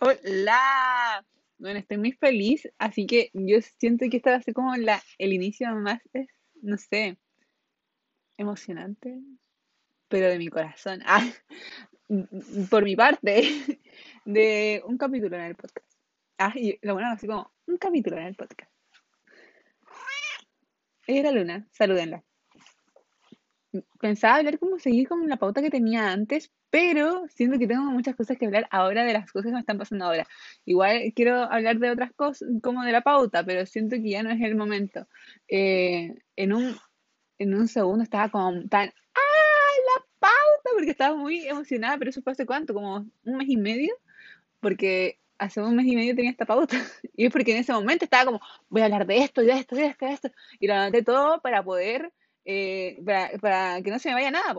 Hola. Bueno, estoy muy feliz, así que yo siento que esta va a ser como la, el inicio más, eh, no sé, emocionante, pero de mi corazón. Ah, por mi parte, de un capítulo en el podcast. Ah, y lo bueno, así como un capítulo en el podcast. Ella era Luna, salúdenla. Pensaba hablar como seguir con la pauta que tenía antes, pero siento que tengo muchas cosas que hablar ahora de las cosas que me están pasando ahora. Igual quiero hablar de otras cosas, como de la pauta, pero siento que ya no es el momento. Eh, en un, en un segundo estaba como tan, ¡ah, la pauta! Porque estaba muy emocionada, pero eso fue hace cuánto, como un mes y medio, porque hace un mes y medio tenía esta pauta. Y es porque en ese momento estaba como, voy a hablar de esto, de esto, de esto, de esto. Y lo anoté todo para poder, eh, para, para que no se me vaya nada.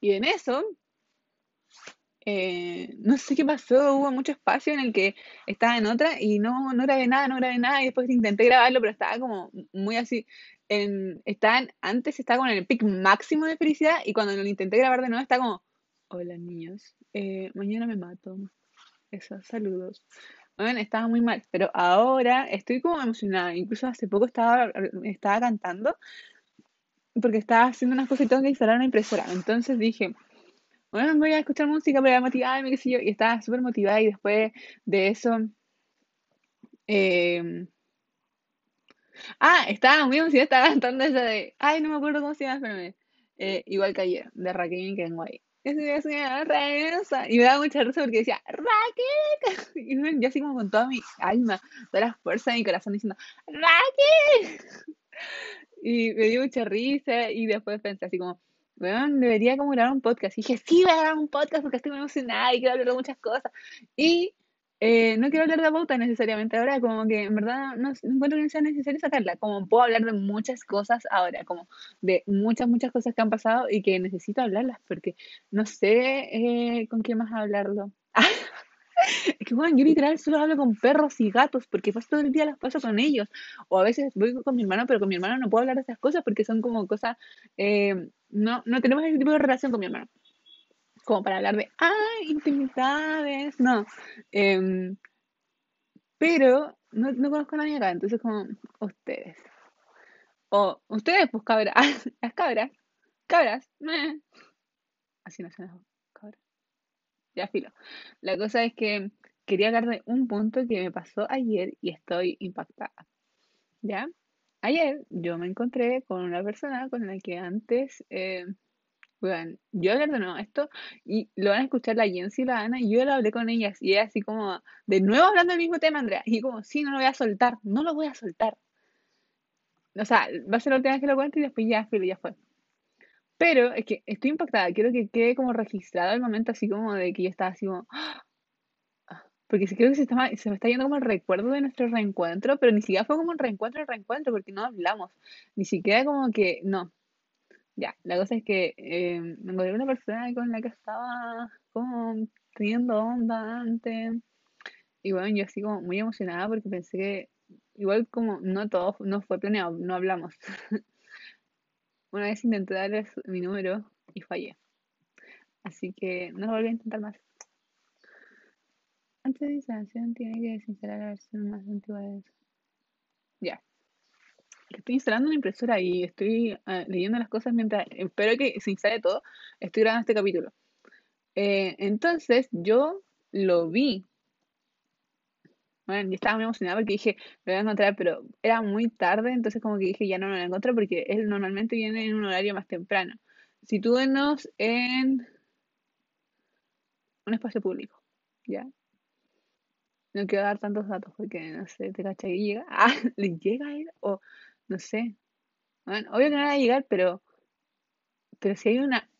Y en eso eh, no sé qué pasó, hubo mucho espacio en el que estaba en otra y no, no grabé nada, no grabé nada y después intenté grabarlo, pero estaba como muy así, en, en- antes estaba con el pic máximo de felicidad y cuando lo intenté grabar de nuevo estaba como, hola niños, eh, mañana me mato, eso, saludos. Bueno, estaba muy mal, pero ahora estoy como emocionada, incluso hace poco estaba, estaba cantando porque estaba haciendo unas cosas y tengo que instalar una impresora, entonces dije... Bueno, voy a escuchar música para motivarme, qué sé yo, y estaba súper motivada y después de eso, eh, ah, estaba muy emocionada, estaba cantando esa de, ay, no me acuerdo cómo se llama, espérame, Eh, igual que ayer, de Raquel que regresa. Y me daba mucha risa porque decía, Raquel, y yo así como con toda mi alma, toda la fuerza de mi corazón diciendo, Raquel, y me dio mucha risa y después pensé así como, bueno, debería como grabar un podcast. Y dije, sí, voy a grabar un podcast porque estoy muy emocionada y quiero hablar de muchas cosas. Y eh, no quiero hablar de pauta necesariamente ahora, como que en verdad no, encuentro que sea necesario sacarla. Como puedo hablar de muchas cosas ahora, como de muchas, muchas cosas que han pasado y que necesito hablarlas porque no sé eh, con quién más hablarlo. Es que bueno, yo literal solo hablo con perros y gatos porque paso todo el día las paso con ellos. O a veces voy con mi hermano, pero con mi hermano no puedo hablar de esas cosas porque son como cosas, eh, no, no tenemos ese tipo de relación con mi hermano. Como para hablar de, ay, intimidades, no. Em, pero no, no conozco a nadie acá, entonces como ustedes. O ustedes, pues cabras, las cabras, cabras, así no suena, cabras. Ya filo. La cosa es que quería hablar de un punto que me pasó ayer y estoy impactada. ¿Ya? Ayer yo me encontré con una persona con la que antes, eh, bueno, yo hablar de nuevo esto y lo van a escuchar la Jensi y la Ana y yo lo hablé con ellas y ella así como, de nuevo hablando del mismo tema, Andrea, y como, sí, no lo voy a soltar, no lo voy a soltar. O sea, va a ser la última vez que lo cuente y después ya, filo, ya fue. Pero es que estoy impactada, quiero que quede como registrado el momento así como de que yo estaba así como, Porque sí creo que se, está, se me está yendo como el recuerdo de nuestro reencuentro, pero ni siquiera fue como un reencuentro, el reencuentro, porque no hablamos. Ni siquiera como que, no. Ya, la cosa es que eh, me encontré con una persona con la que estaba como teniendo onda antes. Y bueno, yo así como muy emocionada porque pensé que igual como no todo, no fue planeado, no hablamos. Una vez intenté darles mi número y fallé. Así que no lo volví a intentar más. Antes de instalación tiene que desinstalar la versión más antigua de eso. Ya. Estoy instalando una impresora y estoy uh, leyendo las cosas mientras espero que se instale todo. Estoy grabando este capítulo. Eh, entonces yo lo vi. Bueno, yo estaba muy emocionada porque dije, lo voy a encontrar, pero era muy tarde, entonces como que dije, ya no lo encontré porque él normalmente viene en un horario más temprano. Sitúenos en un espacio público, ¿ya? No quiero dar tantos datos porque no sé, te cacha que llega. Ah, ¿le llega a él? O no sé. Bueno, obvio que no va a llegar, pero. Pero si hay una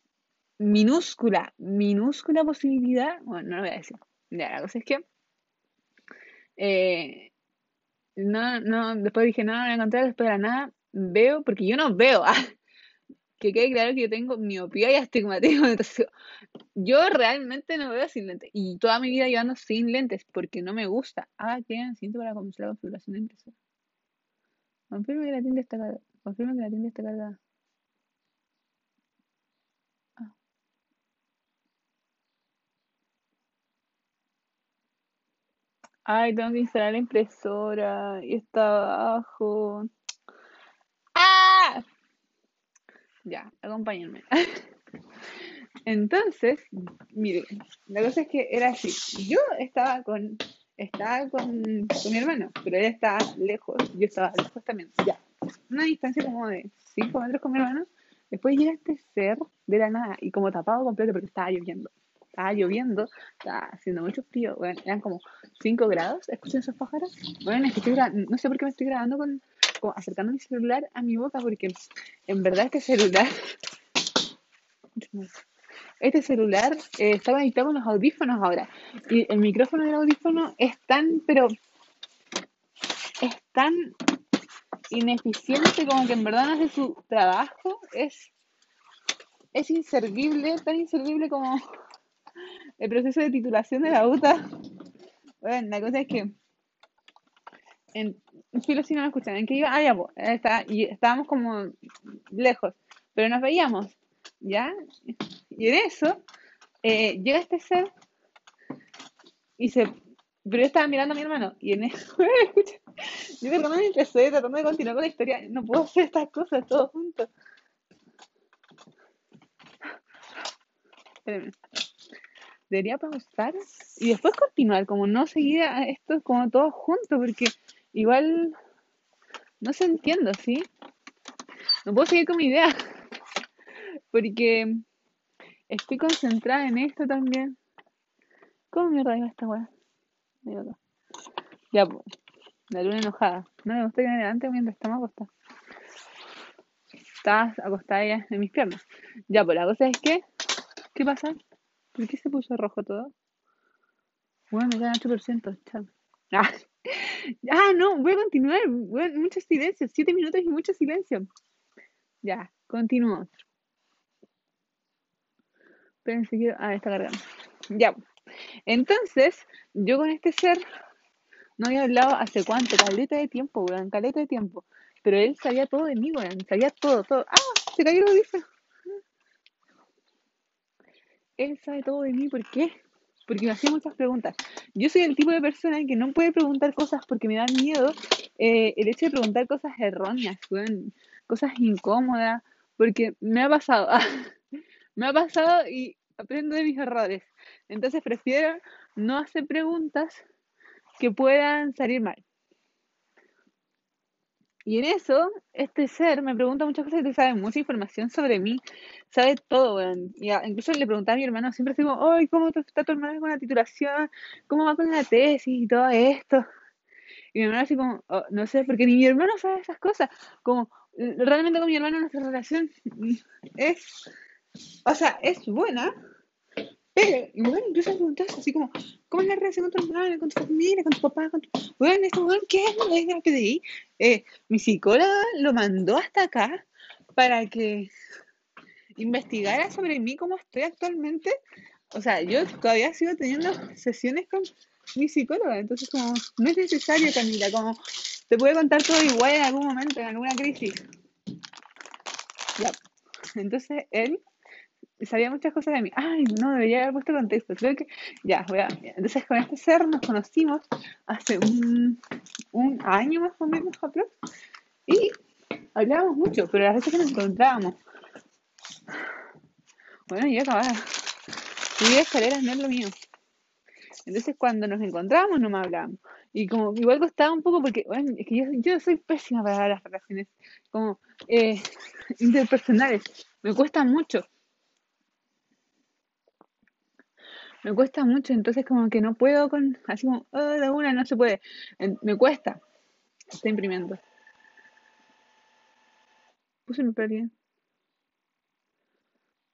minúscula, minúscula posibilidad. Bueno, no lo voy a decir. Ya, la cosa es que. Eh, no, no, después dije, no, no voy a encontrar, después de la nada veo, porque yo no veo. Ah, que quede claro que yo tengo miopía y astigmatismo. Entonces, yo realmente no veo sin lentes. Y toda mi vida llevando sin lentes porque no me gusta. Ah, qué siento para comenzar la configuración de impresora. Confirme que la tinta está cargada. Confirme que la tinta está cargada. Ay, tengo que instalar la impresora y está abajo. ¡Ah! Ya, acompáñenme. Entonces, mire, la cosa es que era así. Yo estaba con, estaba con, con mi hermano, pero él estaba lejos, yo estaba lejos también. Ya, una distancia como de 5 metros con mi hermano. Después llega este ser de la nada y como tapado completo porque estaba lloviendo. Estaba lloviendo, estaba haciendo mucho frío. Bueno, eran como 5 grados. ¿Escuchan esos pájaros? Bueno, es que estoy no sé por qué me estoy grabando con, acercando mi celular a mi boca porque en verdad este celular este celular eh, está conectado con los audífonos ahora. Y el micrófono del audífono es tan, pero es tan ineficiente como que en verdad no hace su trabajo. Es, es inservible, tan inservible como el proceso de titulación de la UTA. Bueno, la cosa es que en filo si no lo escuchan, en que iba, ah, ya, po, está, y estábamos como lejos, pero nos veíamos, ¿ya? Y en eso eh, llega este ser y se. Pero yo estaba mirando a mi hermano y en eso. escucha, yo de repente empecé tratando de continuar con la historia. No puedo hacer estas cosas todos juntos. Espérenme. Debería pausar y después continuar, como no seguir a esto como todos juntos, porque igual no se entiendo, ¿sí? No puedo seguir con mi idea, porque estoy concentrada en esto también. ¿Cómo mierda iba esta weá? Ya, la luna enojada. No me gusta que me levante mientras estamos acostados. Estás acostada en mis piernas. Ya, pues la cosa es que. ¿Qué pasa? ¿Por qué se puso rojo todo? Bueno, ya 8%, chao. Ah, ah, no, voy a continuar. Bueno, mucho silencio, 7 minutos y mucho silencio. Ya, continúo. Espérense que. Ah, está cargando. Ya. Entonces, yo con este ser no había hablado hace cuánto, caleta de tiempo, weón, caleta de tiempo. Pero él sabía todo de mí, weón, sabía todo, todo. ¡Ah! Se cayó el audífono. Él sabe todo de mí, ¿por qué? Porque me hacía muchas preguntas. Yo soy el tipo de persona que no puede preguntar cosas porque me da miedo eh, el hecho de preguntar cosas erróneas, cosas incómodas, porque me ha pasado, me ha pasado y aprendo de mis errores. Entonces prefiero no hacer preguntas que puedan salir mal. Y en eso, este ser me pregunta muchas cosas y sabe mucha información sobre mí. Sabe todo, weón. Y a- incluso le preguntaba a mi hermano, siempre así ay, ¿cómo está tu hermano con la titulación? ¿Cómo va con la tesis y todo esto? Y mi hermano así como, "Oh, no sé, porque ni mi hermano sabe esas cosas. Como, realmente con mi hermano nuestra relación es, o sea, es buena, pero, bueno, empiezo a preguntar así como, ¿cómo es la relación con tu hermano, con tu familia, con tu papá, con tu... Bueno, este weón, ¿qué es lo que? Eh, mi psicóloga lo mandó hasta acá para que investigara sobre mí cómo estoy actualmente. O sea, yo todavía sigo teniendo sesiones con mi psicóloga, entonces como, no es necesario, Camila, como, te puede contar todo igual en algún momento, en alguna crisis. Ya. Entonces, él sabía muchas cosas de mí. Ay, no, debería haber puesto contexto. Creo que, ya, voy a... Entonces, con este ser nos conocimos hace un, un año más o menos, aprox, y hablábamos mucho, pero las veces que nos encontrábamos, bueno, ya acababa. Subir escaleras no es lo mío. Entonces, cuando nos encontrábamos, no me hablábamos. Y como igual costaba un poco porque, bueno, es que yo, yo soy pésima para las relaciones como eh, interpersonales. Me cuesta mucho. Me cuesta mucho, entonces como que no puedo con, así como, oh, de una no se puede. Me cuesta. Estoy imprimiendo. Puse mi pérdida.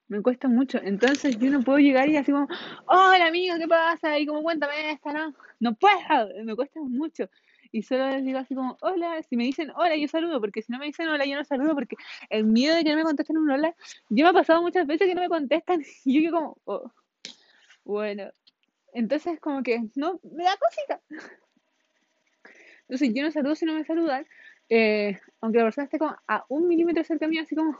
Me cuesta mucho. Entonces yo no puedo llegar y así como, hola amigo, ¿qué pasa? Y como cuéntame esta, ¿no? No puedo, me cuesta mucho. Y solo les digo así como, hola, si me dicen hola, yo saludo, porque si no me dicen hola, yo no saludo, porque el miedo de que no me contesten un hola, yo me ha pasado muchas veces que no me contestan y yo quedo como, oh, bueno. Entonces como que, no, me da cosita. Entonces yo no saludo si no me saludan, eh, aunque la persona esté como a un milímetro cerca mío, así como,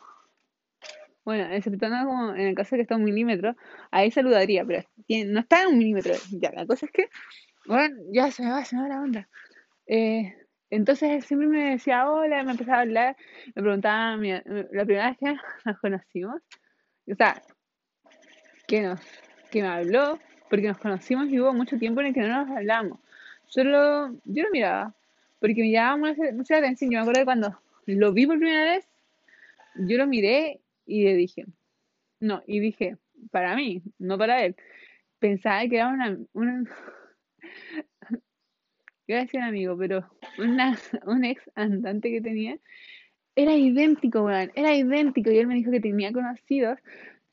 bueno, exceptuando como en el caso de que está a un milímetro, ahí saludaría, pero no está a un milímetro. Ya, la cosa es que Bueno, ya se me va, se me va la onda. Eh, entonces él siempre me decía hola, me empezaba a hablar, me preguntaba, la primera vez que nos conocimos, o sea, que nos, que me habló, porque nos conocimos y hubo mucho tiempo en el que no nos hablamos. Solo, yo lo miraba, porque me llamaba mucha, mucha atención. Yo me acuerdo de cuando lo vi por primera vez, yo lo miré y le dije, no, y dije, para mí, no para él. Pensaba que era una, una iba a decir un amigo, pero una, un ex andante que tenía, era idéntico, weón, era idéntico. Y él me dijo que tenía conocidos,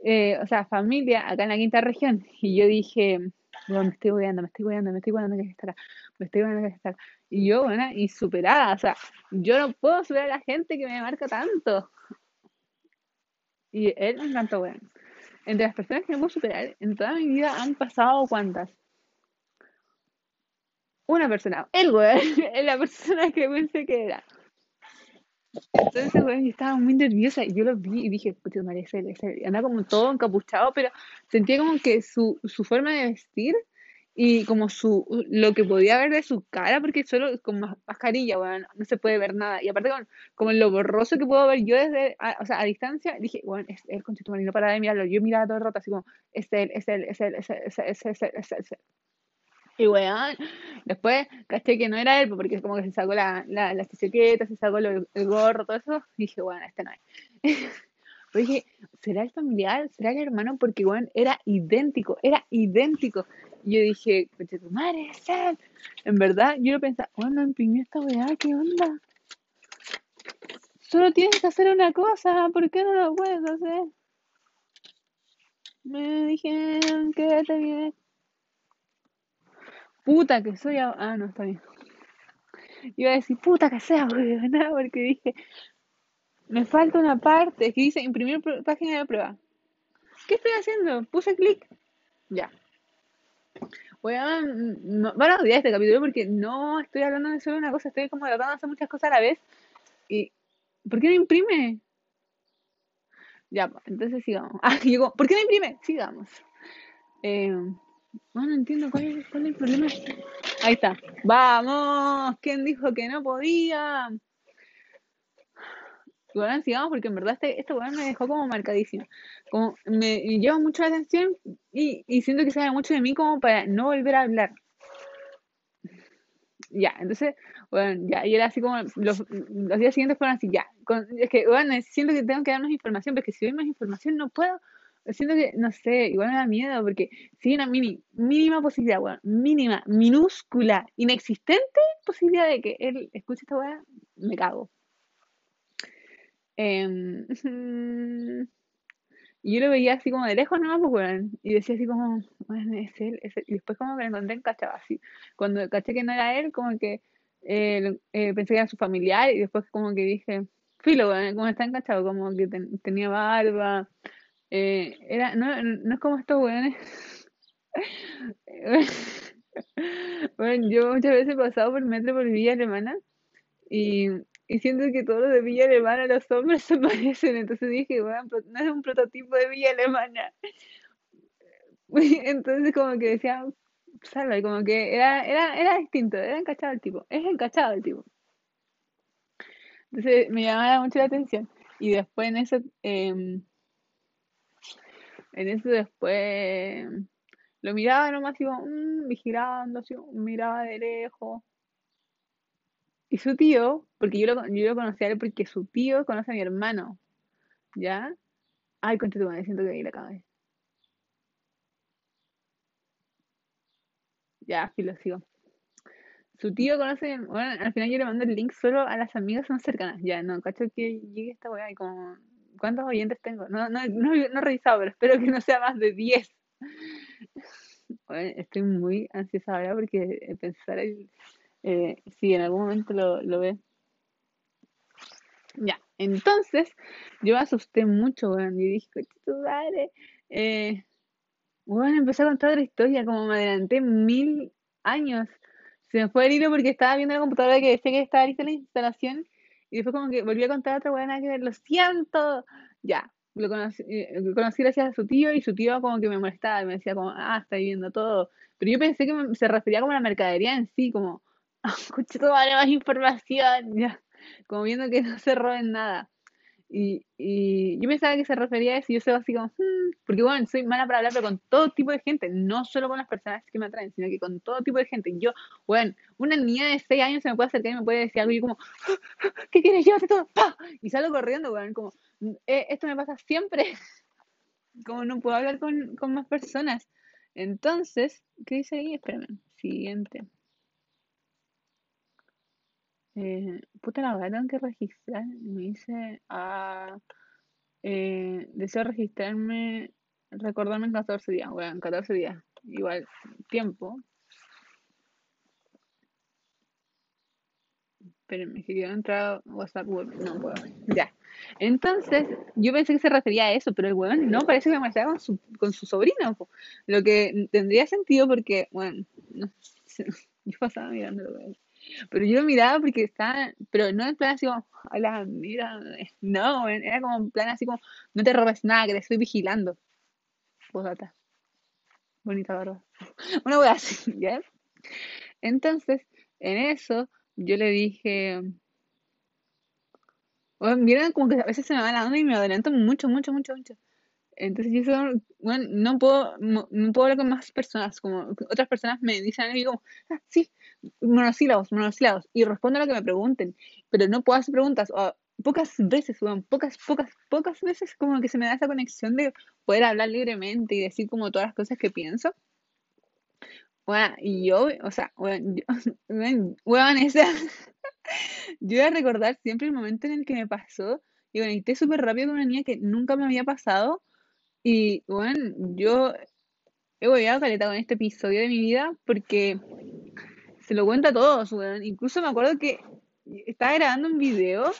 eh, o sea, familia acá en la quinta región. Y yo dije, weón, me estoy weando, me estoy weando, me estoy weando que está acá, me estoy weando que está acá. Y yo, bueno, y superada, o sea, yo no puedo superar a la gente que me marca tanto. Y él me encantó, weón. Entre las personas que no puedo superar en toda mi vida han pasado cuántas. Una persona, el weón, es la persona que pensé que era. Entonces, yo estaba muy nerviosa y yo lo vi y dije, puta madre, Andaba como todo encapuchado, pero sentía como que su, su forma de vestir y como su lo que podía ver de su cara, porque solo con mas- mascarilla, weón, no se puede ver nada. Y aparte con como lo borroso que puedo ver yo desde, a- o sea, a distancia, dije, weón, es él, con tu no para de mirarlo. Yo miraba todo el rato así como, es él, es él, es él, es él, es él, es él, es él, es él. Y weón, después caché que no era él, porque como que se sacó la, la, las etiquetas, se sacó el gorro, todo eso. Y dije, bueno, este no es. Pero dije, ¿será el familiar? ¿Será el hermano? Porque weón, era idéntico, era idéntico. Y yo dije, coche tu madre, es él. En verdad, yo lo pensaba, bueno, no esta weá, ¿qué onda? Solo tienes que hacer una cosa, ¿por qué no lo puedes hacer? Me dijeron, quédate bien. Puta que soy. a- Ah, no, está bien. Iba a decir, puta que sea, weón, porque dije, me falta una parte que dice imprimir pr- página de prueba. ¿Qué estoy haciendo? Puse clic. Ya. Weón, no- van a odiar este capítulo porque no estoy hablando de solo una cosa, estoy como tratando de hacer muchas cosas a la vez. ¿Y por qué no imprime? Ya, pues, entonces sigamos. Ah, como, ¿por qué no imprime? Sigamos. Eh, no, no entiendo cuál es, cuál es el problema. Ahí está. Vamos. ¿Quién dijo que no podía? Bueno, sigamos porque en verdad este, este weón me dejó como marcadísimo. Como me, me llama mucho la atención y, y siento que sabe mucho de mí como para no volver a hablar. Ya, entonces, bueno, ya, y era así como los, los días siguientes fueron así, ya. Es que, bueno, siento que tengo que dar más información, porque si doy más información no puedo. Siento que, no sé, igual me da miedo, porque si hay una mini, mínima posibilidad, bueno, mínima, minúscula, inexistente posibilidad de que él escuche esta weá, me cago. Em, y yo lo veía así como de lejos nomás, pues, weón. Y decía así como, bueno, es él, es él. Y después como que lo encontré en cachaba así. Cuando caché que no era él, como que eh, eh, pensé que era su familiar y después como que dije, filo, weón, como está encachado, como que ten- tenía barba. Eh, era, no, no es como estos weones. Bueno, yo muchas veces he pasado por metro por Villa Alemana y, y siento que todos los de Villa Alemana, los hombres se parecen. Entonces dije, bueno, no es un prototipo de Villa Alemana. Entonces como que decía, salva, y como que era, era, era distinto, era encachado el tipo, es encachado el tipo. Entonces me llamaba mucho la atención. Y después en eso, em, en eso después lo miraba nomás y como, mm, vigilando, así, miraba de lejos. Y su tío, porque yo lo, yo lo conocí a él porque su tío conoce a mi hermano, ¿ya? Ay, concha tu madre, siento que ahí la acabé. Ya, filo, sigo. Su tío conoce, bueno, al final yo le mando el link solo a las amigas más cercanas. Ya, no, cacho que llegue esta weá y como, ¿cuántos oyentes tengo? No, no, no, no he revisado, pero espero que no sea más de 10. Bueno, estoy muy ansiosa ahora porque pensar el, eh, si en algún momento lo, lo ve. Ya, entonces yo asusté mucho, weón. Y dije, tu madre. Eh, bueno, empecé a contar otra historia, como me adelanté mil años. Se me fue el hilo porque estaba viendo la computadora que decía que estaba lista la instalación. Y después como que volví a contar otra weá, nada que ver. Lo siento. Ya. lo conocí, eh, lo conocí gracias a su tío y su tío como que me molestaba y me decía como, ah, está viendo todo. Pero yo pensé que me- se refería como a la mercadería en sí, como, escuché todo vale más información, ya, como viendo que no se roben nada. Y, y yo pensaba que se refería a eso y yo soy así como, "Hmm", porque bueno, soy mala para hablar, pero con todo tipo de gente, no solo con las personas que me atraen, sino que con todo tipo de gente. Yo, bueno, una niña de 6 años se me puede acercar y me puede decir algo y yo como, ¿qué quieres? Llévate todo, ¡pah! Y salgo corriendo, weón, como, "Eh, esto me pasa siempre, como no puedo hablar con, con más personas. Entonces, ¿qué dice ahí? Espérame, siguiente. Eh, puta la verdad, tengo que registrar. Me dice, ah, eh, deseo registrarme, recordarme en 14 días. Bueno, en 14 días. Igual, tiempo. Espérenme, que quiero entrar a WhatsApp. No puedo. Ya. Entonces, yo pensé que se refería a eso, pero el weón no parece que me con su, con su sobrino. po. Lo que tendría sentido porque, bueno, no yo pasaba mirándolo, weón. Pero yo lo miraba porque estaba, pero no en plan así como, hola, mira, no, era como en plan así como, no te robes nada, que te estoy vigilando. Postdata, bonita barba. Una wea así, ¿ya? Entonces, en eso, yo le dije, bueno, vieron como que a veces se me va la onda y me adelanto mucho, mucho, mucho, mucho. Entonces yo bueno, no puedo, no, no puedo hablar con más personas, como otras personas me dicen algo y digo, ah, sí, monosílabos, monosílabos, y respondo a lo que me pregunten, pero no puedo hacer preguntas, o pocas veces, weón, pocas, pocas, pocas veces como que se me da esa conexión de poder hablar libremente y decir como todas las cosas que pienso. Bueno, y yo, o sea, weón, yo, weón, weón, esa, yo voy a recordar siempre el momento en el que me pasó y conecté súper rápido con una niña que nunca me había pasado y, bueno, yo he hueveado caleta con este episodio de mi vida porque se lo cuento a todos, weón. Incluso me acuerdo que estaba grabando un video.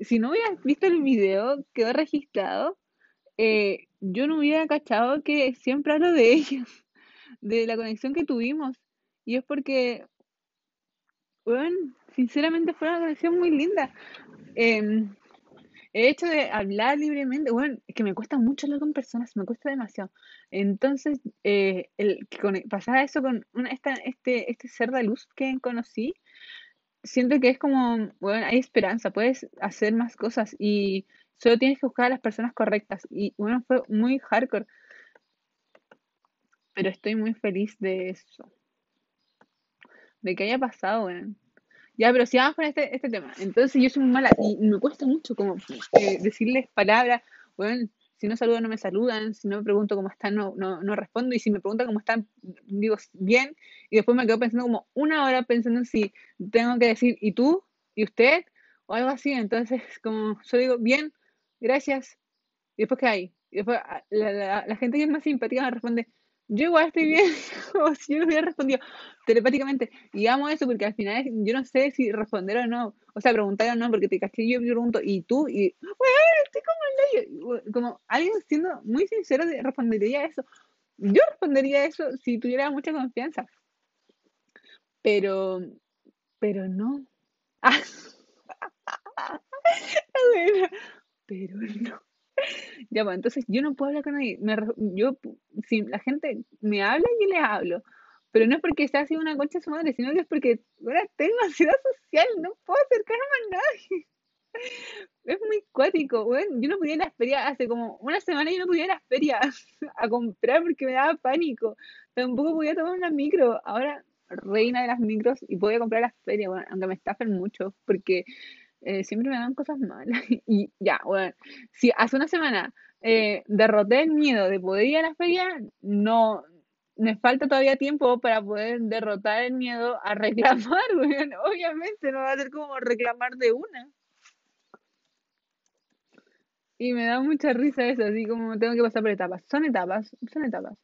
Si no hubieras visto el video, quedó registrado. eh, yo no hubiera cachado que siempre hablo de ella, de la conexión que tuvimos. Y es porque, weón, sinceramente fue una conexión muy linda. Em, El hecho de hablar libremente, bueno, que me cuesta mucho hablar con personas, me cuesta demasiado. Entonces, eh, el con- pasar eso con una, esta, este, este ser de luz que conocí, siento que es como, bueno, hay esperanza, puedes hacer más cosas y solo tienes que buscar a las personas correctas. Y bueno, fue muy hardcore, pero estoy muy feliz de eso, de que haya pasado, bueno. Ya, pero si vamos con este, este tema. Entonces yo soy muy mala y me cuesta mucho como eh, decirles palabras. Bueno, si no saludan, no me saludan. Si no me pregunto cómo están, no, no, no respondo. Y si me preguntan cómo están, digo bien. Y después me quedo pensando como una hora pensando en si tengo que decir ¿y tú? ¿y usted? O algo así. Entonces, como yo digo bien, gracias. Y después, ¿qué hay? Y después la, la, la gente que es más simpática me responde, yo igual estoy bien, como si yo les hubiera respondido telepáticamente. Y amo eso porque al final yo no sé si responder o no. O sea, preguntar o no, porque te caché yo pregunto, ¿y tú? Y, estoy como el hoyo". Como alguien siendo muy sincero, de- respondería eso. Yo respondería eso si tuviera mucha confianza. Pero, pero no. Ah, pero no. Ya, pues entonces yo no puedo hablar con nadie. Me yo, si la gente me habla, yo les hablo. Pero no es porque sea así una concha de su madre, sino que es porque ahora tengo ansiedad social, no puedo acercarme a nadie. Es muy cuático, weón. Yo no podía ir a la feria, hace como una semana yo no podía ir a la feria a comprar porque me daba pánico. Tampoco podía tomar una micro. Ahora, reina de las micros y podía comprar a la feria, weón, aunque me estafen mucho, porque eh, siempre me dan cosas malas. Y ya, bueno, si hace una semana eh, derroté el miedo de poder ir a la feria, no, me falta todavía tiempo para poder derrotar el miedo a reclamar, weón. Obviamente no va a ser como reclamar de una. Y me da mucha risa eso, así como tengo que pasar por etapas. Son etapas, son etapas.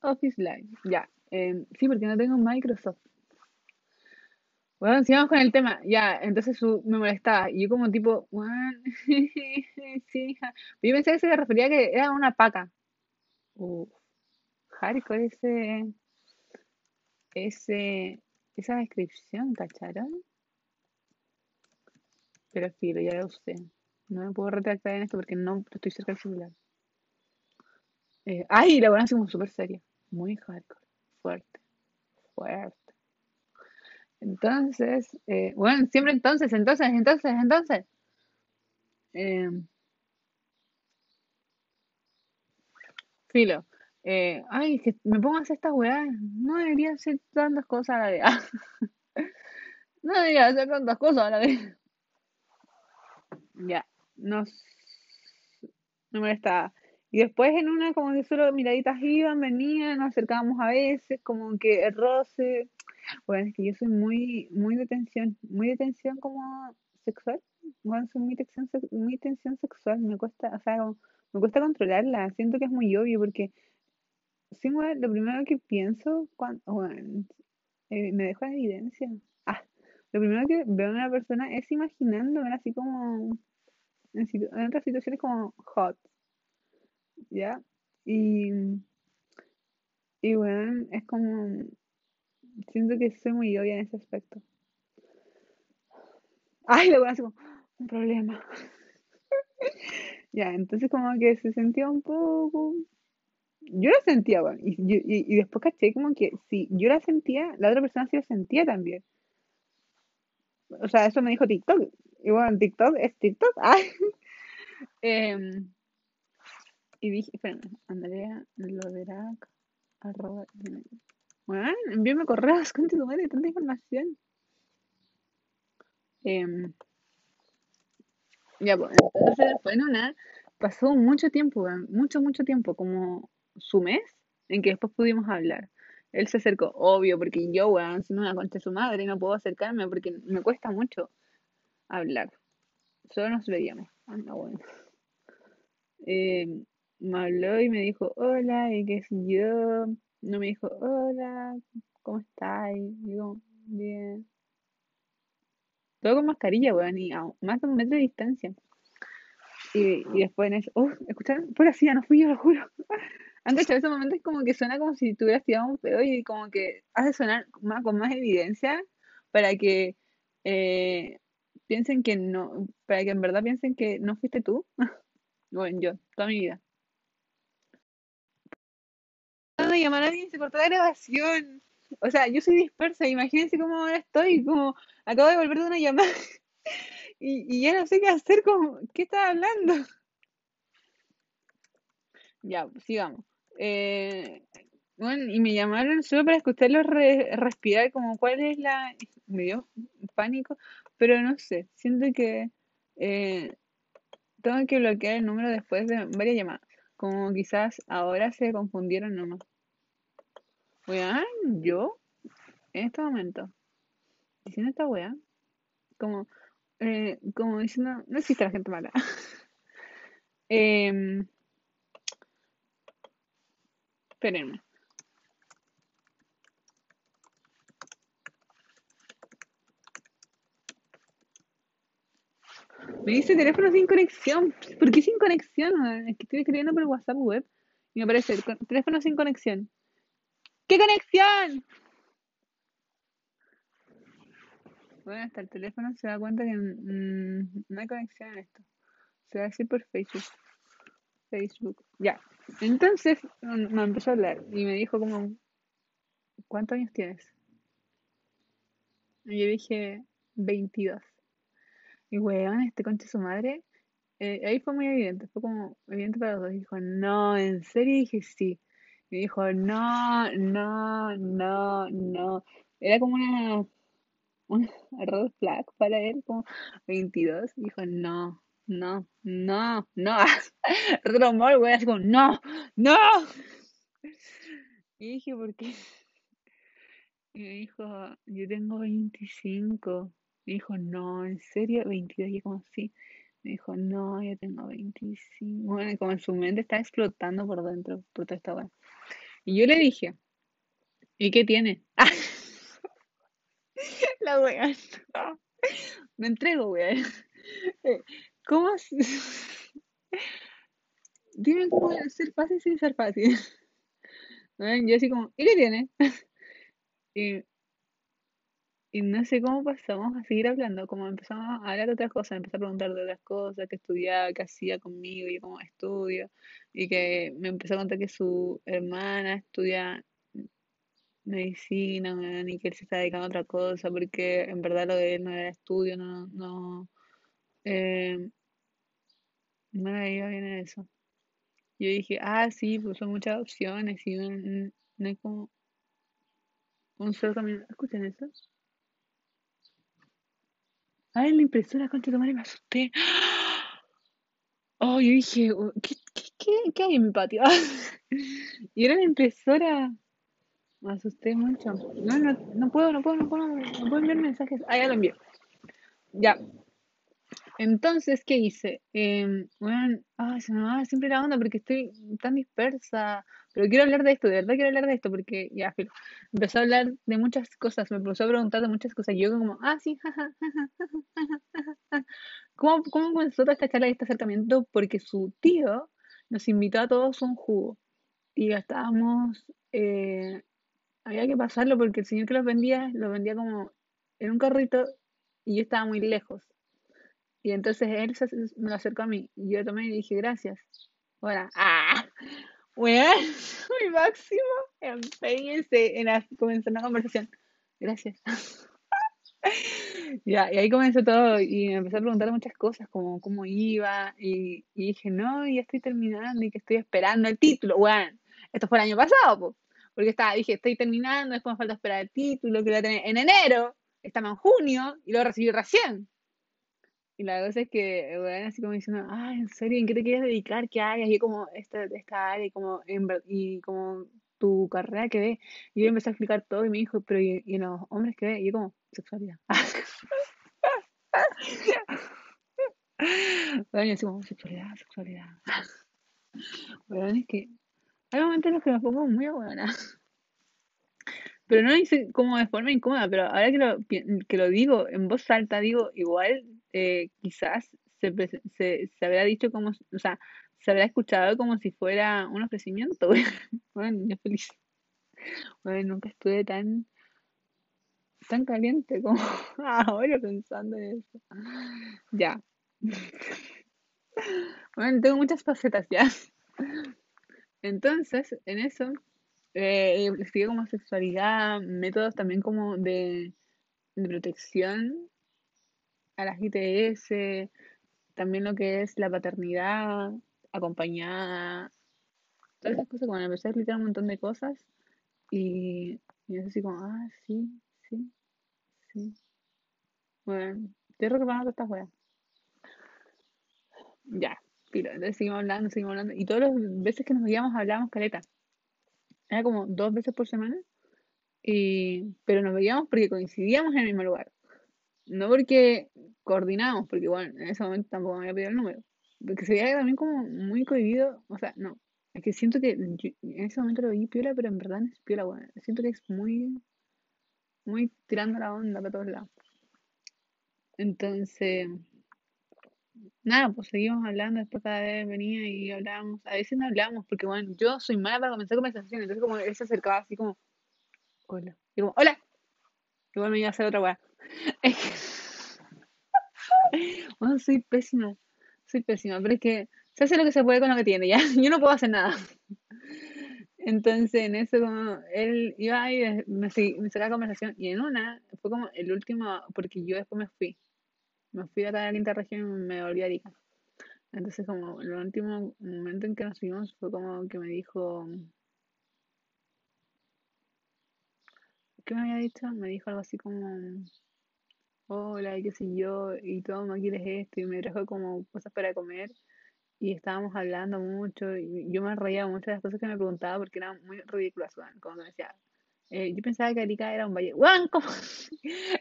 Office Live, ya. Eh, sí, porque no tengo Microsoft. Bueno, sigamos con el tema. Ya, entonces su, me molestaba. Y yo como tipo, "Weón, sí, hija. Yo pensé que se refería a que era una paca. Uh, hardcore ese, ese, esa descripción, ¿cacharon? Pero filo, ya lo usé. No me puedo retractar en esto porque no estoy cerca del celular. Eh, ay, la buena así como súper seria. Muy hardcore. Fuerte. Fuerte. Entonces, eh, bueno, siempre entonces, entonces, entonces, entonces. Eh, filo. Eh, ay, que me pongo a hacer esta weá. No debería hacer tantas cosas a la vez. no debería hacer tantas cosas a la vez. ya, no, no me está. Y después en una como que solo miraditas iban, venían, nos acercábamos a veces, como que el roce. Bueno, es que yo soy muy, muy de tensión, muy de tensión como sexual. Bueno, soy muy tensión, muy tensión sexual, me cuesta, o sea, me cuesta controlarla, siento que es muy obvio porque, sí, bueno, lo primero que pienso cuando, eh, me dejo en evidencia. Ah, lo primero que veo en una persona es imaginándome así como en, en otras situaciones como hot, ¿ya? Y, y bueno, es como, siento que soy muy obvia en ese aspecto. Ay, lo voy a hacer un problema. ya, entonces como que se sentía un poco... Yo lo sentía, bueno, y, y, y después caché como que si yo la sentía, la otra persona sí lo sentía también. O sea, eso me dijo TikTok. Y bueno, TikTok es TikTok. Ay. Em, y dije, espérame, Andrea Loderac, arroba, bueno, envíame correos con tu madre, tanta información. Em, ya, pues, entonces en una, pasó mucho tiempo, mucho, mucho tiempo, como su mes, en que después pudimos hablar. Él se acercó, obvio, porque yo, weón, si no me conté su madre, no puedo acercarme porque me cuesta mucho hablar. Solo nos veíamos. Anda, bueno. Eh, me habló y me dijo, hola, y qué sé yo. No me dijo, hola, ¿cómo estás? Y digo, bien. Todo con mascarilla, weón, y a más de un metro de distancia. Y, y después en eso, uff, ¿escucharon? Por así no fui yo, lo juro. Antes de ese momento es como que suena como si tuvieras tirado un pedo y como que hace sonar más, con más evidencia para que eh, piensen que no, para que en verdad piensen que no fuiste tú. bueno, yo, toda mi vida. Llamar a alguien se cortó la grabación. O sea, yo soy dispersa, imagínense cómo ahora estoy, como acabo de volver de una llamada y, y ya no sé qué hacer, como, ¿qué estás hablando? Ya, sigamos. Eh, bueno, y me llamaron solo para escucharlo respirar, como cuál es la... Me dio pánico, pero no sé, siento que eh, tengo que bloquear el número después de varias llamadas. Como quizás ahora se confundieron nomás. Weón, yo, en este momento, diciendo esta weá, como, eh, como diciendo, no existe la gente mala. eh, espérenme. Me dice teléfono sin conexión. ¿Por qué sin conexión? Es que estoy escribiendo por WhatsApp web y me aparece teléfono sin conexión. ¿Qué conexión? Bueno, hasta el teléfono se da cuenta que mm, no hay conexión en esto. Se va a decir por Facebook. Facebook. Ya. Entonces me empezó a hablar y me dijo como, ¿cuántos años tienes? Y yo dije, 22. Y weón, este concha su madre. Eh, ahí fue muy evidente, fue como evidente para los dos. Dijo, no, ¿en serio? Dije, sí. Y dijo, no, no, no, no. Era como una, una red flag para él, como 22. Y dijo, no, no, no, no. Retromol, güey, así como, no, no. Y dije, ¿por qué? Y me dijo, yo tengo 25. Me dijo, no, ¿en serio? 22. Y yo como, sí. Me dijo, no, yo tengo 25. Bueno, como en su mente está explotando por dentro, por esta weá. Y yo le dije, ¿y qué tiene? La weá. Me entrego, weá. ¿Cómo? Dime cómo ser fácil sin ser fácil. Yo así como, ¿y qué tiene? Y Y no sé cómo pasamos a seguir hablando, como empezamos a hablar de otras cosas, empecé a preguntar de otras cosas, qué estudiaba, qué hacía conmigo, y yo como estudio, y que me empezó a contar que su hermana estudia medicina, weón, y que él se está dedicando a otra cosa, porque en verdad lo de él no era estudio, no, no, eh, no le iba bien en eso. Yo dije, ah, sí, pues son muchas opciones, y no, no- no hay como un solo camino. ¿Escuchan eso? Ay, la impresora, concha de madre, me asusté. Oh, yo dije, "Oh, ¿qué, qué, qué, qué hay en mi patio? Y era la impresora. Me asusté mucho. No, no, no puedo, no puedo, no puedo, no puedo enviar mensajes. Ah, ya lo envié. Ya. Entonces, ¿qué hice? Eh, bueno, ay, se me va siempre la onda porque estoy tan dispersa. Pero quiero hablar de esto, de verdad quiero hablar de esto porque ya, filo. Empezó a hablar de muchas cosas, me empezó a preguntar de muchas cosas. Y yo como, ah, sí, jaja. ¿Cómo, cómo comenzó toda esta charla y este acercamiento? Porque su tío nos invitó a todos a un jugo. Y ya estábamos, eh, había que pasarlo porque el señor que los vendía, los vendía como en un carrito y yo estaba muy lejos. Y entonces él se, me acercó a mí y yo tomé y dije, gracias. Bueno, ah, weón, mi máximo empeñense en comenzar una conversación. Gracias. Ya, y ahí comenzó todo y me empezó a preguntar muchas cosas, como cómo iba, y, dije, no, ya estoy terminando y que estoy esperando el título. Bueno, esto fue el año pasado, po, porque estaba, dije, estoy terminando, después me falta esperar el título, que lo voy a tener en enero, estamos en junio y lo recibí recién. Y la cosa es que, bueno, así como diciendo, ay, en serio, ¿en qué te quieres dedicar? ¿Qué áreas? Y como, esta, esta área, y como, en y como tu carrera que ve. Y yo empecé a explicar todo y me dijo, pero ¿y, y los hombres que ve? Y yo como, sexualidad. Bueno, así como, sexualidad, sexualidad. Bueno, es que hay momentos en los que me pongo muy buena. Pero no dice como de forma incómoda, pero ahora que lo, que lo digo en voz alta, digo, igual eh, quizás se, se, se habrá dicho como, o sea, se habrá escuchado como si fuera un ofrecimiento. Bueno, yo feliz. Bueno, nunca estuve tan, tan caliente como ahora pensando en eso. Ya. Bueno, tengo muchas facetas ya. Entonces, en eso, eh, como sexualidad, métodos también como de, de protección a las ITS, también lo que es la paternidad acompañada, todas esas cosas, me empecé a explicar un montón de cosas y, y es así como, ah, sí, sí, sí. Bueno, estoy recordando estas weas. Ya, filo, entonces seguimos hablando, seguimos hablando. Y todas las veces que nos veíamos hablábamos caleta. Era como dos veces por semana. Y, pero nos veíamos porque coincidíamos en el mismo lugar. No porque coordinábamos, porque bueno, en ese momento tampoco me había pedido el número. Porque se veía también como muy cohibido. O sea, no. Es que siento que en ese momento lo vi piola, pero en verdad no es piola, bueno. Siento que es muy, muy tirando la onda para todos lados. Entonces, nada, pues seguimos hablando, después cada vez venía y hablábamos. A veces no hablábamos, porque bueno, yo soy mala para comenzar conversaciones. Entonces como él se acercaba así como, hola. Y como, hola. Igual me iba a hacer otra weá. Es que, bueno, soy pésima. Soy pésima, pero es que se hace lo que se puede con lo que tiene, ya. Yo no puedo hacer nada. Entonces, en eso, como él iba y me, me sacaba conversación. Y en una, fue como el último, porque yo después me fui. Me fui de acá de la quinta región y me volví a Arica. Entonces, como el último momento en que nos vimos fue como que me dijo, ¿qué me había dicho? Me dijo algo así como, hola, y qué sé yo, y todo, ¿no quieres esto? Y me trajo como cosas para comer. Y estábamos hablando mucho, y yo me reía mucho de las cosas que me preguntaba porque eran muy ridículas. Como me decía, eh, yo pensaba que Arica era un valle. ¡Weón! ¿cómo?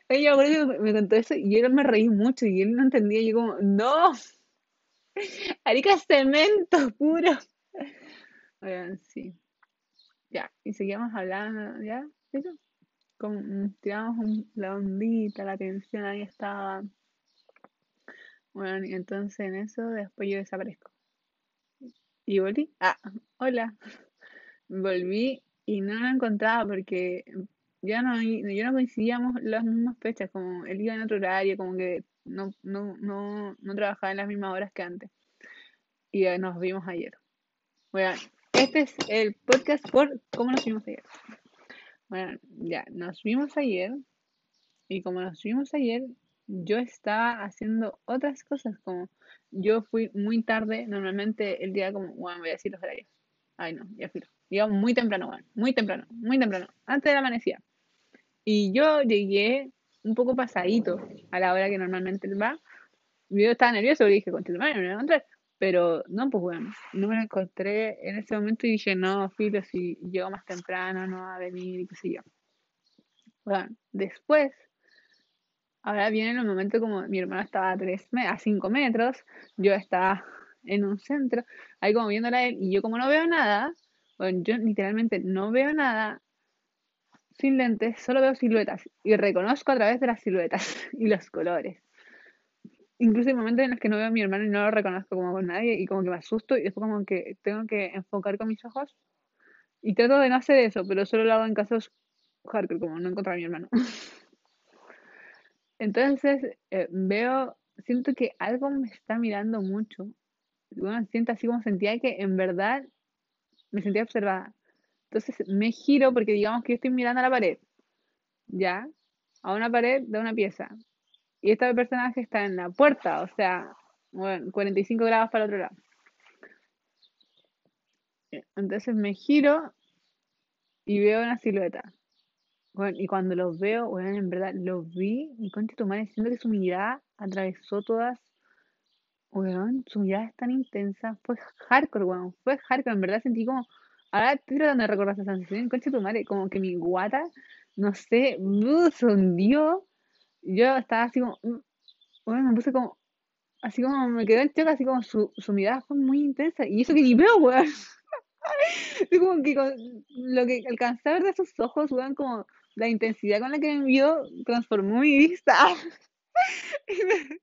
Ella me me contó eso y yo me reí mucho y él no entendía. Y yo como, ¡no! Arica es cemento puro. Oigan, sí, ya. Y seguíamos hablando, ¿ya? Eso. Como, mm, tiramos la ondita, la tensión ahí estaba. Bueno, y entonces en eso después yo desaparezco. Y volví. Ah, hola. Volví y no la encontraba porque ya no, yo no coincidíamos las mismas fechas, como él iba en otro horario, como que no, no, no, no trabajaba en las mismas horas que antes. Y nos vimos ayer. Bueno, este es el podcast por cómo nos vimos ayer. Bueno, ya, nos vimos ayer. Y como nos vimos ayer, yo estaba haciendo otras cosas, como yo fui muy tarde, normalmente el día como, bueno, voy a decir los horarios. Ay, no, ya fui. Digamos muy temprano, bueno, muy temprano, muy temprano, antes de la amanecida. Y yo llegué un poco pasadito a la hora que normalmente él va. Yo estaba nervioso, le dije, con no me voy a encontrar. Pero no, pues bueno, no me lo encontré en ese momento y dije, no, filo, si llego más temprano no va a venir y qué sé yo. Bueno, después, ahora viene el momento como mi hermano estaba a, tres, a cinco metros, yo estaba en un centro, ahí como viéndola a él, y yo como no veo nada, bueno, yo literalmente no veo nada sin lentes, solo veo siluetas y reconozco a través de las siluetas y los colores. Incluso hay momentos en los que no veo a mi hermano y no lo reconozco como con nadie y como que me asusto y después como que tengo que enfocar con mis ojos y trato de no hacer eso, pero solo lo hago en casos hardcore, como no encontrar a mi hermano. Entonces eh, veo, siento que algo me está mirando mucho. Bueno, siento así como sentía que en verdad me sentía observada. Entonces me giro porque digamos que yo estoy mirando a la pared, ¿ya? A una pared de una pieza. Y este personaje está en la puerta, o sea, bueno, 45 grados para otro lado. Entonces me giro y veo una silueta. Y cuando los veo, bueno, en verdad los vi y concha tu madre, siento que su mirada atravesó todas. Weón, su mirada es tan intensa. Fue hardcore, weón. Fue hardcore. En verdad sentí como Ahora estoy tratando de recordar esa sensación, concha tu madre, como que mi guata, no sé, se hundió. Yo estaba así como, bueno, mm, me puse como, así como me quedé en shock, así como su, su mirada fue muy intensa. Y eso que ni veo, weón. Es como que lo que alcancé a ver de sus ojos, weón, como la intensidad con la que me vio transformó mi vista.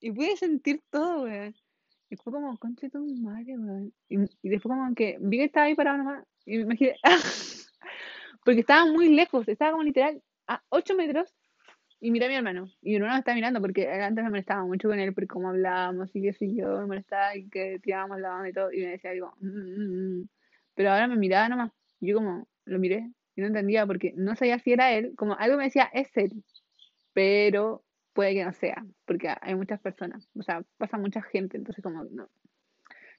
y, pude sentir todo, weón. Y fue como, conche tu madre, weón. Y, y, después como que vi que estaba ahí parado nomás. Y me imaginé, porque estaba muy lejos, estaba como literal a 8 metros. Y miré a mi hermano. Y hermano me estaba mirando porque antes me molestaba mucho con él por cómo hablábamos y qué sé yo, me molestaba y que tirábamos la mano y todo. Y me decía, digo, mm, mm, mm". pero ahora me miraba nomás. Yo como lo miré y no entendía porque no sabía si era él. Como algo me decía, es él. Pero puede que no sea, porque hay muchas personas, o sea, pasa mucha gente, entonces como no.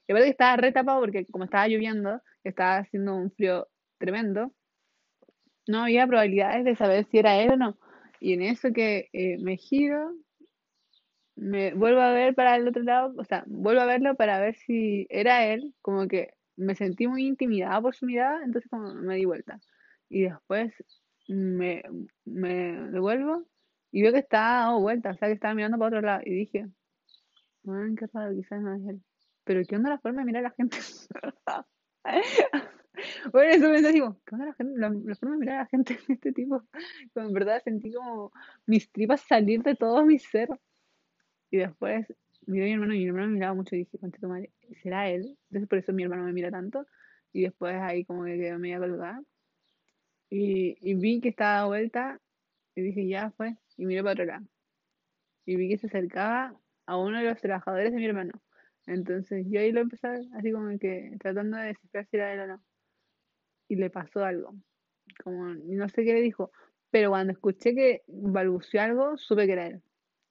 Y aparte que estaba re tapado porque como estaba lloviendo, estaba haciendo un frío tremendo, no había probabilidades de saber si era él o no. Y en eso que eh, me giro, me vuelvo a ver para el otro lado, o sea, vuelvo a verlo para ver si era él, como que me sentí muy intimidada por su mirada, entonces como me di vuelta. Y después me, me devuelvo y veo que estaba dando vuelta, o sea, que estaba mirando para otro lado. Y dije, qué raro, quizás no es él. Pero ¿qué onda la forma de mirar a la gente? bueno, eso me digo, ¿qué onda la, gente, la, forma de mirar a la gente en este tipo? Como en verdad sentí como mis tripas salir de todo mi ser. Y después miré a mi hermano y mi hermano me miraba mucho y dije, concha tu madre, ¿será él? Entonces por eso mi hermano me mira tanto. Y después ahí como que quedó media colgada. Y, vi que estaba vuelta y dije, ya fue y miré para otro lado. Y vi que se acercaba a uno de los trabajadores de mi hermano. Entonces yo ahí lo empecé así como que tratando de descifrar si era él o no. Y le pasó algo. Como, no sé qué le dijo, pero cuando escuché que balbuceó algo, supe que era él.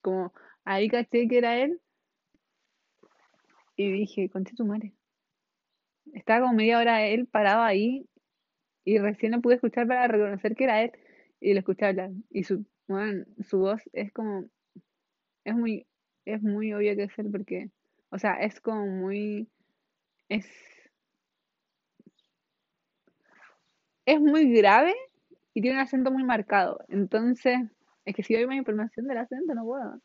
Como ahí caché que era él y dije, conche tu madre. Estaba como media hora él parado ahí y recién lo pude escuchar para reconocer que era él y lo escuché hablar. Y su bueno, su voz es como, es muy, es muy obvio que es él porque, o sea, es como muy, es, es muy grave y tiene un acento muy marcado. Entonces, es que si doy más información del acento no puedo.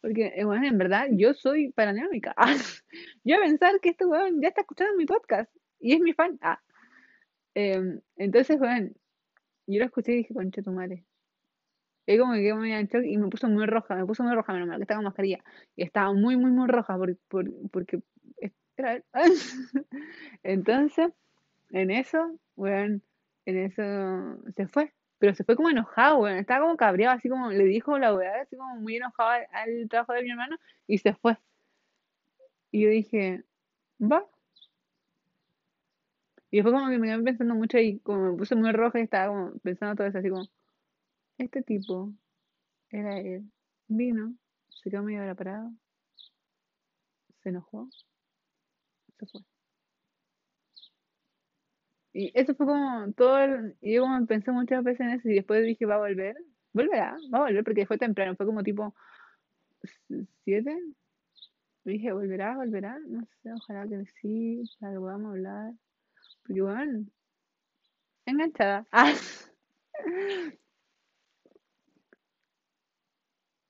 Porque, eh, bueno, en verdad, yo soy paranoica. yo voy a pensar que este weón ya está escuchando mi podcast y es mi fan. Ah. Em, entonces, bueno, yo lo escuché y dije, concha tu madre. Y como que quedé muy en y me puso muy roja, me puso muy roja, menos mal que estaba con mascarilla. Y estaba muy, muy, muy roja por, por, porque Entonces, en eso, bueno, en eso se fue. Pero se fue como enojado. Estaba como cabreado, así como le dijo la weá, así como muy enojado al, trabajo de mi hermano y se fue. Y yo dije, va. Y después como que me quedé pensando mucho y como me puse muy roja y estaba como pensando todo eso, así como, este tipo era él. Vino, se quedó medio parado, se enojó, se fue. Y eso fue como todo, el- y yo como pensé muchas veces en eso y después dije, va a volver, volverá, va a volver porque fue temprano, fue como tipo siete. Dije, volverá, volverá, no sé, ojalá que sí, para que podamos hablar. Porque bueno, enganchada. Ah,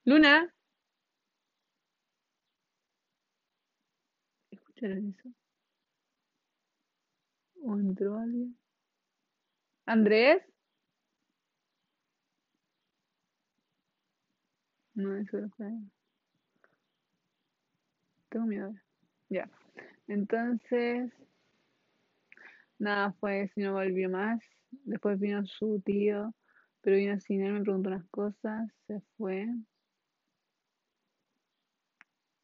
Luna, ¿escucharon eso? ¿O entró alguien? ¿Andrés? No, eso no fue. Tengo miedo. Ya. Entonces, nada, fue y no volvió más. Después vino su tío, pero vino sin él, me preguntó unas cosas, se fue.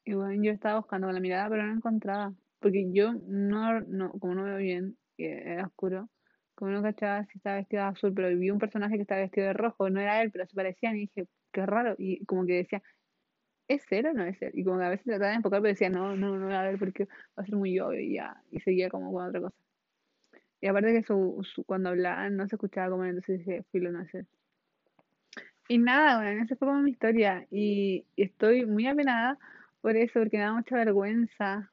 Y bueno, yo estaba buscando con la mirada, pero no encontraba. Porque yo no, no, como no veo bien, y era oscuro, como no cachaba si estaba vestido de azul, pero vi un personaje que estaba vestido de rojo, no era él, pero se parecían y dije, qué raro. Y como que decía, ¿es él o no es él? Y como que a veces trataba de enfocar, pero decía, no, no, no, a ver, porque va a ser muy obvio y ya. Y seguía como con otra cosa. Y aparte que su, su- cuando hablaban no se escuchaba como entonces dije, filo, no es él. Y nada, bueno, esa fue como mi historia. Y, y estoy muy apenada por eso, porque me da mucha vergüenza.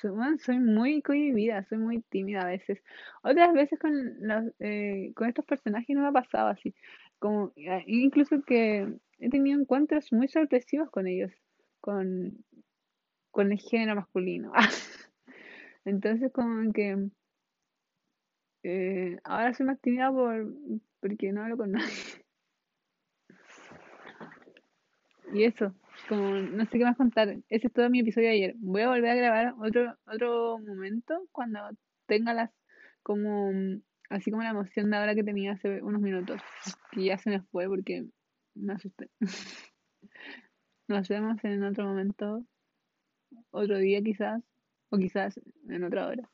Soy, bueno, soy muy cohibida, soy muy tímida a veces. Otras veces con los, eh, con estos personajes no me ha pasado así. Como, eh, incluso que he tenido encuentros muy sorpresivos con ellos, con, con el género masculino. Entonces como que eh, ahora soy más tímida por, porque no hablo con nadie. Y eso, como no sé qué más contar. Ese es todo mi episodio de ayer. Voy a volver a grabar otro, otro momento cuando tenga las, como, así como la emoción de ahora que tenía hace unos minutos. Que ya se me fue porque me asusté. Nos vemos en otro momento, otro día quizás, o quizás en otra hora.